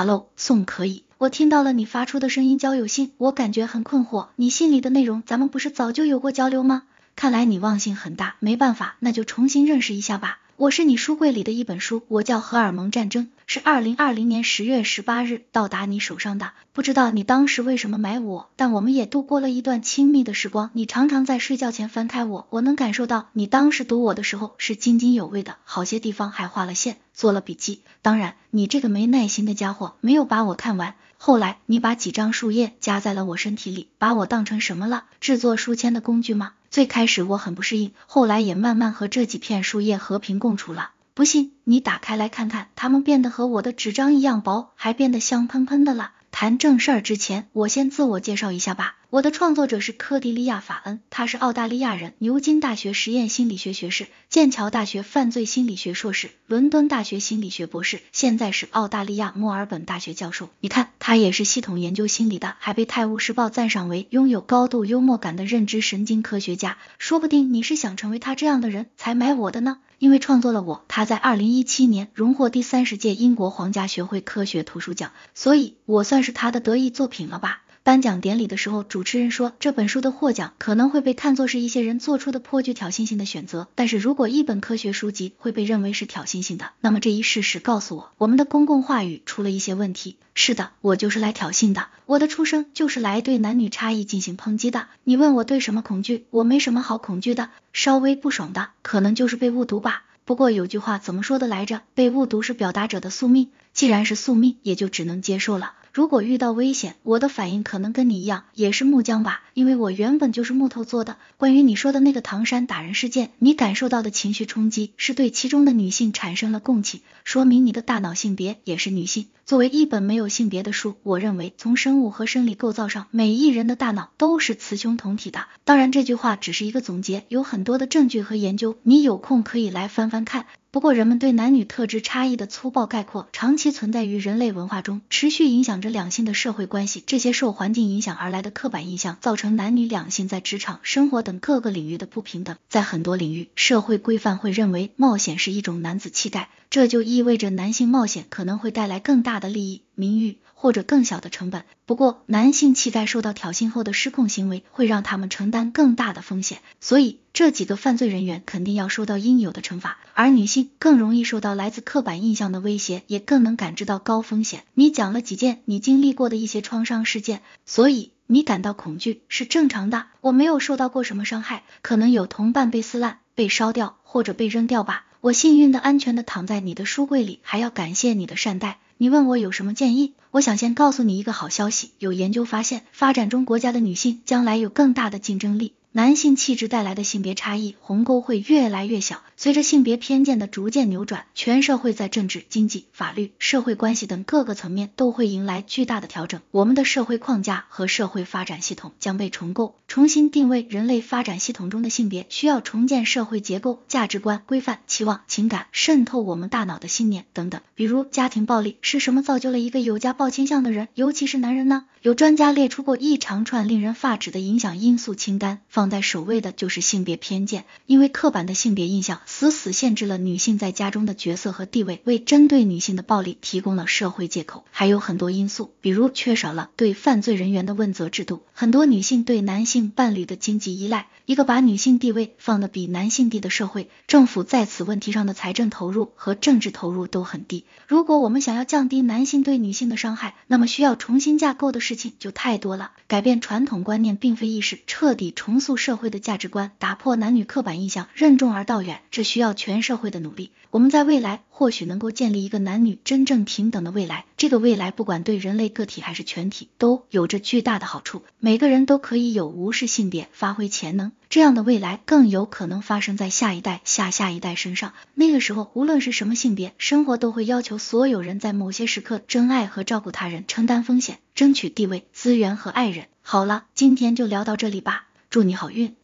Hello，宋可以，我听到了你发出的声音交友信，我感觉很困惑，你信里的内容咱们不是早就有过交流吗？看来你忘性很大，没办法，那就重新认识一下吧。我是你书柜里的一本书，我叫《荷尔蒙战争》，是二零二零年十月十八日到达你手上的。不知道你当时为什么买我，但我们也度过了一段亲密的时光。你常常在睡觉前翻开我，我能感受到你当时读我的时候是津津有味的，好些地方还画了线，做了笔记。当然，你这个没耐心的家伙，没有把我看完。后来，你把几张树叶夹在了我身体里，把我当成什么了？制作书签的工具吗？最开始我很不适应，后来也慢慢和这几片树叶和平共处了。不信，你打开来看看，它们变得和我的纸张一样薄，还变得香喷喷的了。谈正事儿之前，我先自我介绍一下吧。我的创作者是科迪利亚·法恩，他是澳大利亚人，牛津大学实验心理学学士，剑桥大学犯罪心理学硕士，伦敦大学心理学博士，现在是澳大利亚墨尔本大学教授。你看，他也是系统研究心理的，还被《泰晤士报》赞赏为拥有高度幽默感的认知神经科学家。说不定你是想成为他这样的人才买我的呢？因为创作了我，他在二零一七年荣获第三十届英国皇家学会科学图书奖，所以我算是他的得意作品了吧。颁奖典礼的时候，主持人说这本书的获奖可能会被看作是一些人做出的颇具挑衅性的选择。但是如果一本科学书籍会被认为是挑衅性的，那么这一事实告诉我，我们的公共话语出了一些问题。是的，我就是来挑衅的，我的出生就是来对男女差异进行抨击的。你问我对什么恐惧，我没什么好恐惧的，稍微不爽的可能就是被误读吧。不过有句话怎么说的来着？被误读是表达者的宿命，既然是宿命，也就只能接受了。如果遇到危险，我的反应可能跟你一样，也是木匠吧，因为我原本就是木头做的。关于你说的那个唐山打人事件，你感受到的情绪冲击是对其中的女性产生了共情，说明你的大脑性别也是女性。作为一本没有性别的书，我认为从生物和生理构造上，每一人的大脑都是雌雄同体的。当然，这句话只是一个总结，有很多的证据和研究，你有空可以来翻翻看。不过，人们对男女特质差异的粗暴概括，长期存在于人类文化中，持续影响着两性的社会关系。这些受环境影响而来的刻板印象，造成男女两性在职场、生活等各个领域的不平等。在很多领域，社会规范会认为冒险是一种男子气概，这就意味着男性冒险可能会带来更大的利益、名誉。或者更小的成本。不过，男性气概受到挑衅后的失控行为，会让他们承担更大的风险。所以，这几个犯罪人员肯定要受到应有的惩罚。而女性更容易受到来自刻板印象的威胁，也更能感知到高风险。你讲了几件你经历过的一些创伤事件，所以你感到恐惧是正常的。我没有受到过什么伤害，可能有同伴被撕烂、被烧掉或者被扔掉吧。我幸运的、安全的躺在你的书柜里，还要感谢你的善待。你问我有什么建议？我想先告诉你一个好消息，有研究发现，发展中国家的女性将来有更大的竞争力。男性气质带来的性别差异鸿沟会越来越小，随着性别偏见的逐渐扭转，全社会在政治、经济、法律、社会关系等各个层面都会迎来巨大的调整。我们的社会框架和社会发展系统将被重构，重新定位人类发展系统中的性别，需要重建社会结构、价值观、规范、期望、情感，渗透我们大脑的信念等等。比如家庭暴力是什么造就了一个有家暴倾向的人，尤其是男人呢？有专家列出过一长串令人发指的影响因素清单。放在首位的就是性别偏见，因为刻板的性别印象死死限制了女性在家中的角色和地位，为针对女性的暴力提供了社会借口。还有很多因素，比如缺少了对犯罪人员的问责制度，很多女性对男性伴侣的经济依赖，一个把女性地位放得比男性低的社会，政府在此问题上的财政投入和政治投入都很低。如果我们想要降低男性对女性的伤害，那么需要重新架构的事情就太多了。改变传统观念并非易事，彻底重塑。社会的价值观，打破男女刻板印象，任重而道远，这需要全社会的努力。我们在未来或许能够建立一个男女真正平等的未来，这个未来不管对人类个体还是全体，都有着巨大的好处。每个人都可以有无视性别，发挥潜能，这样的未来更有可能发生在下一代、下下一代身上。那个时候，无论是什么性别，生活都会要求所有人在某些时刻珍爱和照顾他人，承担风险，争取地位、资源和爱人。好了，今天就聊到这里吧。祝你好运。